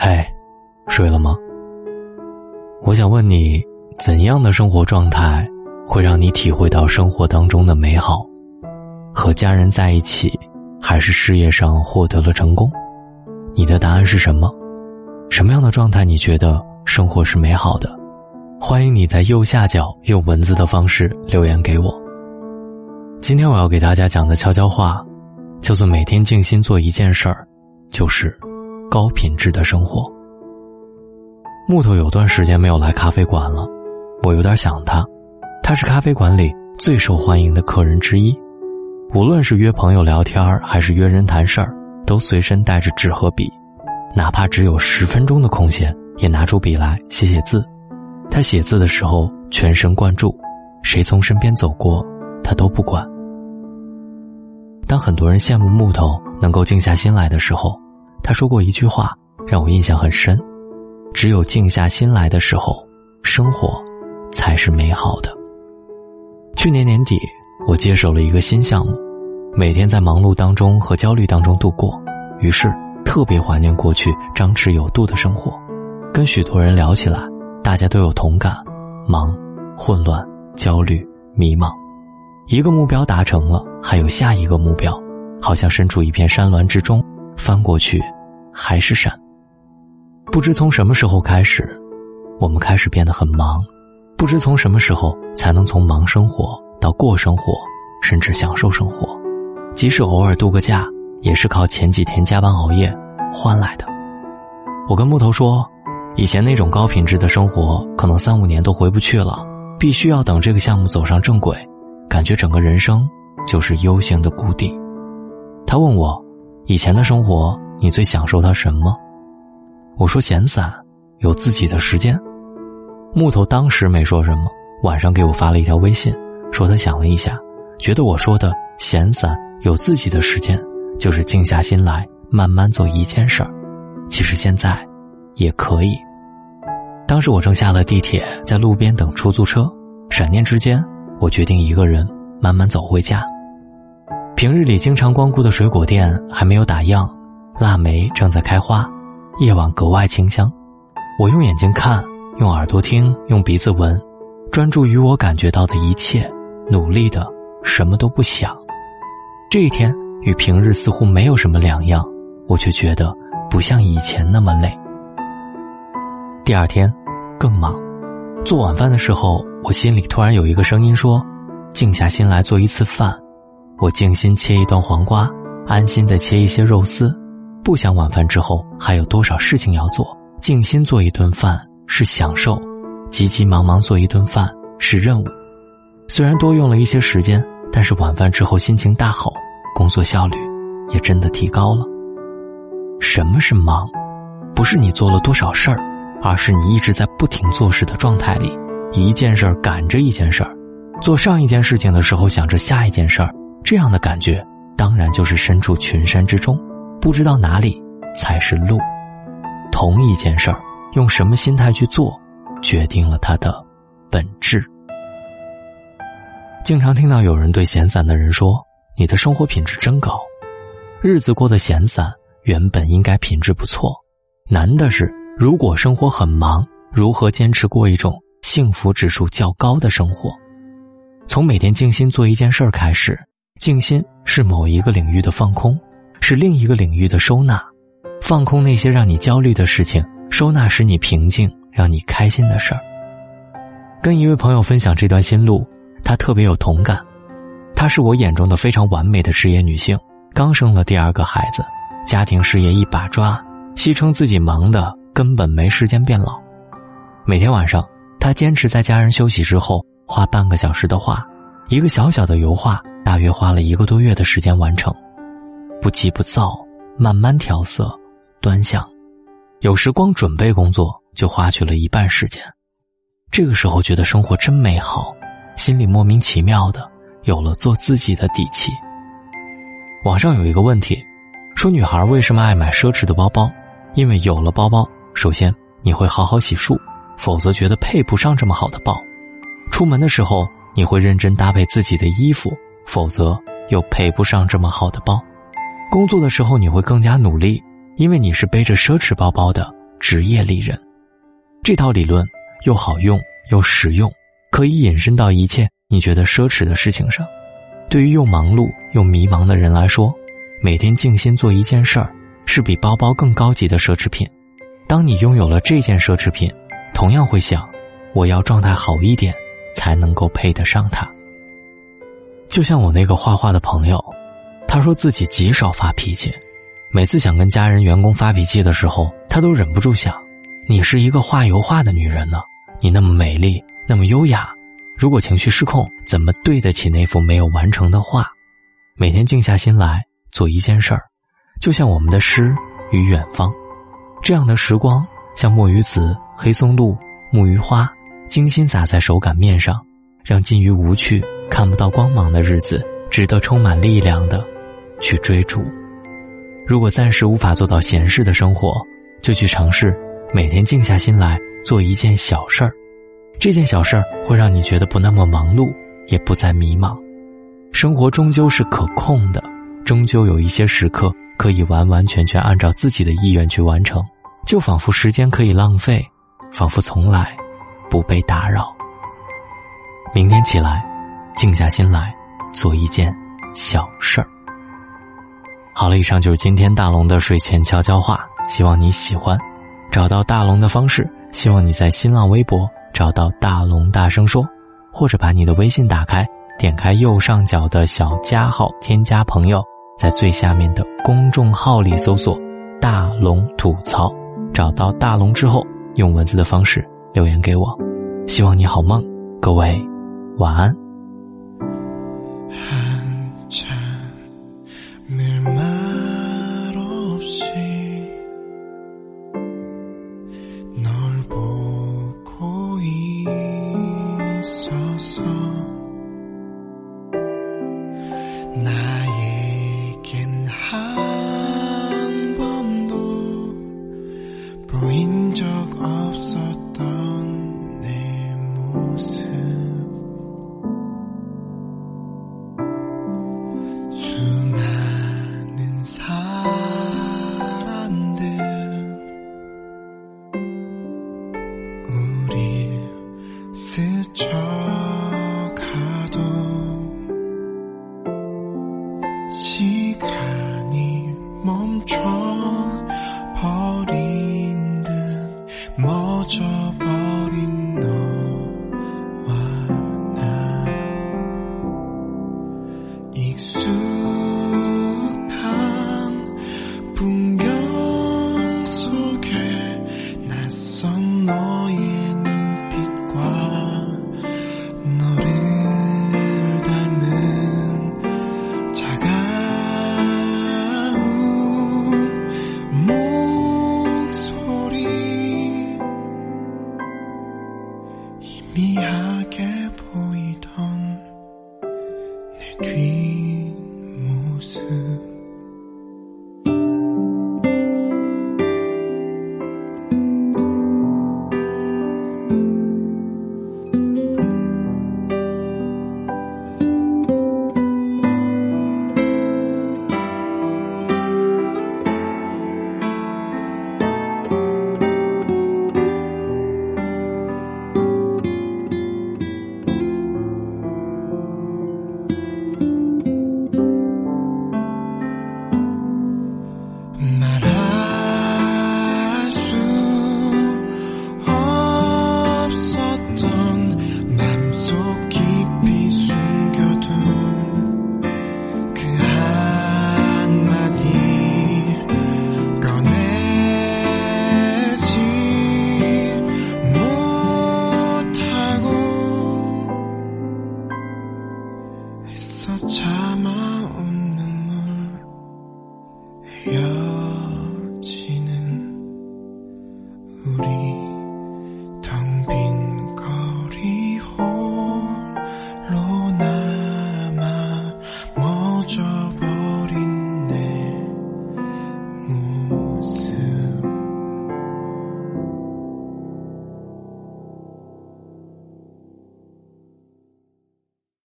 嗨，睡了吗？我想问你，怎样的生活状态会让你体会到生活当中的美好？和家人在一起，还是事业上获得了成功？你的答案是什么？什么样的状态你觉得生活是美好的？欢迎你在右下角用文字的方式留言给我。今天我要给大家讲的悄悄话，叫做每天静心做一件事儿，就是高品质的生活。木头有段时间没有来咖啡馆了，我有点想他。他是咖啡馆里最受欢迎的客人之一，无论是约朋友聊天还是约人谈事儿，都随身带着纸和笔，哪怕只有十分钟的空闲，也拿出笔来写写字。他写字的时候全神贯注，谁从身边走过，他都不管。当很多人羡慕木头能够静下心来的时候，他说过一句话，让我印象很深。只有静下心来的时候，生活才是美好的。去年年底，我接手了一个新项目，每天在忙碌当中和焦虑当中度过，于是特别怀念过去张弛有度的生活。跟许多人聊起来，大家都有同感：忙、混乱、焦虑、迷茫。一个目标达成了，还有下一个目标，好像身处一片山峦之中，翻过去还是闪。不知从什么时候开始，我们开始变得很忙；不知从什么时候才能从忙生活到过生活，甚至享受生活。即使偶尔度个假，也是靠前几天加班熬夜换来的。我跟木头说，以前那种高品质的生活，可能三五年都回不去了，必须要等这个项目走上正轨，感觉整个人生就是 U 型的谷底。他问我，以前的生活你最享受它什么？我说闲散，有自己的时间。木头当时没说什么，晚上给我发了一条微信，说他想了一下，觉得我说的闲散有自己的时间，就是静下心来慢慢做一件事儿。其实现在，也可以。当时我正下了地铁，在路边等出租车，闪念之间，我决定一个人慢慢走回家。平日里经常光顾的水果店还没有打烊，腊梅正在开花。夜晚格外清香，我用眼睛看，用耳朵听，用鼻子闻，专注于我感觉到的一切，努力的什么都不想。这一天与平日似乎没有什么两样，我却觉得不像以前那么累。第二天，更忙。做晚饭的时候，我心里突然有一个声音说：“静下心来做一次饭。”我静心切一段黄瓜，安心的切一些肉丝。不想晚饭之后还有多少事情要做，静心做一顿饭是享受，急急忙忙做一顿饭是任务。虽然多用了一些时间，但是晚饭之后心情大好，工作效率也真的提高了。什么是忙？不是你做了多少事儿，而是你一直在不停做事的状态里，一件事儿赶着一件事儿，做上一件事情的时候想着下一件事儿，这样的感觉当然就是身处群山之中。不知道哪里才是路。同一件事儿，用什么心态去做，决定了它的本质。经常听到有人对闲散的人说：“你的生活品质真高，日子过得闲散，原本应该品质不错。难的是，如果生活很忙，如何坚持过一种幸福指数较高的生活？从每天静心做一件事儿开始，静心是某一个领域的放空。”是另一个领域的收纳，放空那些让你焦虑的事情，收纳使你平静、让你开心的事儿。跟一位朋友分享这段心路，她特别有同感。她是我眼中的非常完美的职业女性，刚生了第二个孩子，家庭事业一把抓，戏称自己忙的根本没时间变老。每天晚上，她坚持在家人休息之后画半个小时的画，一个小小的油画，大约花了一个多月的时间完成。不急不躁，慢慢调色、端详，有时光准备工作就花去了一半时间。这个时候觉得生活真美好，心里莫名其妙的有了做自己的底气。网上有一个问题，说女孩为什么爱买奢侈的包包？因为有了包包，首先你会好好洗漱，否则觉得配不上这么好的包；出门的时候你会认真搭配自己的衣服，否则又配不上这么好的包。工作的时候你会更加努力，因为你是背着奢侈包包的，职业丽人。这套理论又好用又实用，可以引申到一切你觉得奢侈的事情上。对于又忙碌又迷茫的人来说，每天静心做一件事儿，是比包包更高级的奢侈品。当你拥有了这件奢侈品，同样会想，我要状态好一点，才能够配得上它。就像我那个画画的朋友，他说自己极少发脾气，每次想跟家人、员工发脾气的时候，他都忍不住想：你是一个画油画的女人呢，你那么美丽，那么优雅，如果情绪失控，怎么对得起那幅没有完成的画？每天静下心来做一件事儿，就像我们的诗与远方，这样的时光，像墨鱼子、黑松露、木鱼花，精心洒在手擀面上，让近于无趣。看不到光芒的日子，值得充满力量的去追逐。如果暂时无法做到闲适的生活，就去尝试每天静下心来做一件小事儿。这件小事儿会让你觉得不那么忙碌，也不再迷茫。生活终究是可控的，终究有一些时刻可以完完全全按照自己的意愿去完成，就仿佛时间可以浪费，仿佛从来不被打扰。明天起来。静下心来，做一件小事儿。好了，以上就是今天大龙的睡前悄悄话，希望你喜欢。找到大龙的方式，希望你在新浪微博找到大龙大声说，或者把你的微信打开，点开右上角的小加号，添加朋友，在最下面的公众号里搜索“大龙吐槽”，找到大龙之后，用文字的方式留言给我。希望你好梦，各位晚安。 있어서 나에겐 한 번도 보인 적 없었던 내 모습. 시 멈춰 버린 듯 멎어 미하게 보이던 내뒷